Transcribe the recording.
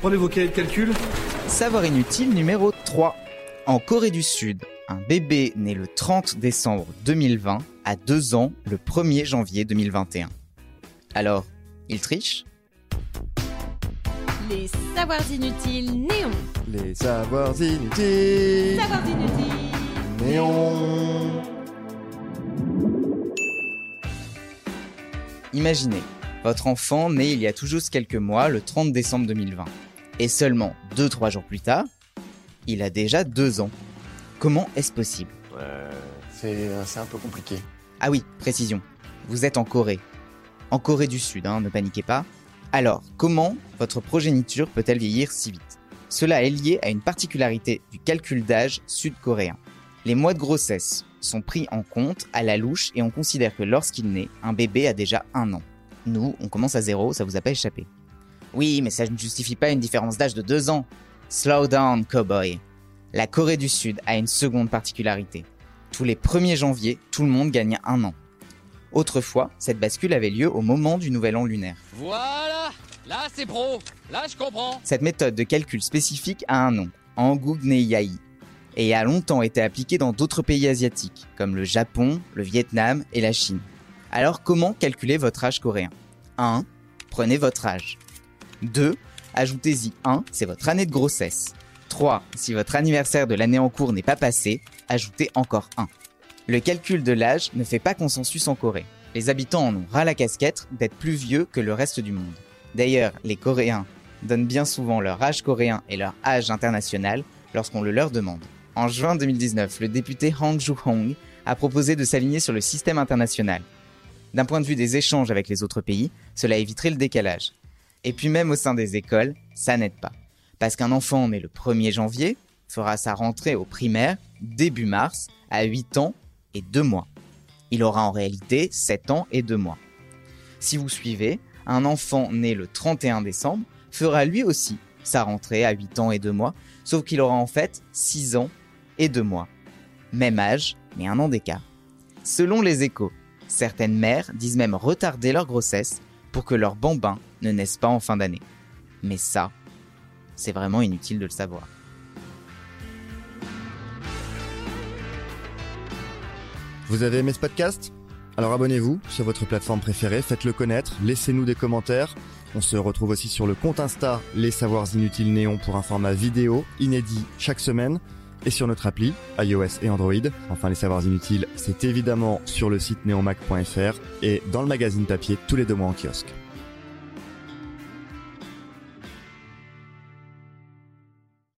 Prenez vos cahiers de calcul. Savoir inutile numéro 3. En Corée du Sud, un bébé né le 30 décembre 2020 a 2 ans le 1er janvier 2021. Alors, il triche? Les savoirs inutiles néons. Les savoirs inutiles. Savoirs inutiles. Néon. Imaginez, votre enfant né il y a tout juste quelques mois, le 30 décembre 2020. Et seulement 2-3 jours plus tard, il a déjà 2 ans. Comment est-ce possible? Ouais, c'est c'est un peu compliqué. Ah oui, précision. Vous êtes en Corée. En Corée du Sud, hein, ne paniquez pas. Alors, comment votre progéniture peut-elle vieillir si vite? Cela est lié à une particularité du calcul d'âge sud-coréen. Les mois de grossesse sont pris en compte à la louche et on considère que lorsqu'il naît, un bébé a déjà un an. Nous, on commence à zéro, ça vous a pas échappé. Oui, mais ça ne justifie pas une différence d'âge de deux ans. Slow down, cowboy. La Corée du Sud a une seconde particularité. Tous les 1er janvier, tout le monde gagne un an. Autrefois, cette bascule avait lieu au moment du nouvel an lunaire. Voilà Là, c'est pro Là, je comprends Cette méthode de calcul spécifique a un nom, Angugneyai, et a longtemps été appliquée dans d'autres pays asiatiques, comme le Japon, le Vietnam et la Chine. Alors comment calculer votre âge coréen? 1. Prenez votre âge. 2. Ajoutez-y 1, c'est votre année de grossesse. 3. Si votre anniversaire de l'année en cours n'est pas passé, ajoutez encore 1. Le calcul de l'âge ne fait pas consensus en Corée. Les habitants en ont ras la casquette d'être plus vieux que le reste du monde. D'ailleurs, les Coréens donnent bien souvent leur âge coréen et leur âge international lorsqu'on le leur demande. En juin 2019, le député Hang Joo-hong a proposé de s'aligner sur le système international. D'un point de vue des échanges avec les autres pays, cela éviterait le décalage. Et puis même au sein des écoles, ça n'aide pas. Parce qu'un enfant né le 1er janvier fera sa rentrée au primaire début mars à 8 ans et 2 mois. Il aura en réalité 7 ans et 2 mois. Si vous suivez, un enfant né le 31 décembre fera lui aussi sa rentrée à 8 ans et 2 mois, sauf qu'il aura en fait 6 ans et 2 mois. Même âge, mais un an d'écart. Selon les échos, certaines mères disent même retarder leur grossesse pour que leur bambin ne naisse pas en fin d'année. Mais ça, c'est vraiment inutile de le savoir. Vous avez aimé ce podcast? Alors abonnez-vous sur votre plateforme préférée, faites-le connaître, laissez-nous des commentaires. On se retrouve aussi sur le compte Insta Les Savoirs Inutiles Néon pour un format vidéo inédit chaque semaine et sur notre appli iOS et Android. Enfin, Les Savoirs Inutiles, c'est évidemment sur le site neonmac.fr et dans le magazine papier tous les deux mois en kiosque.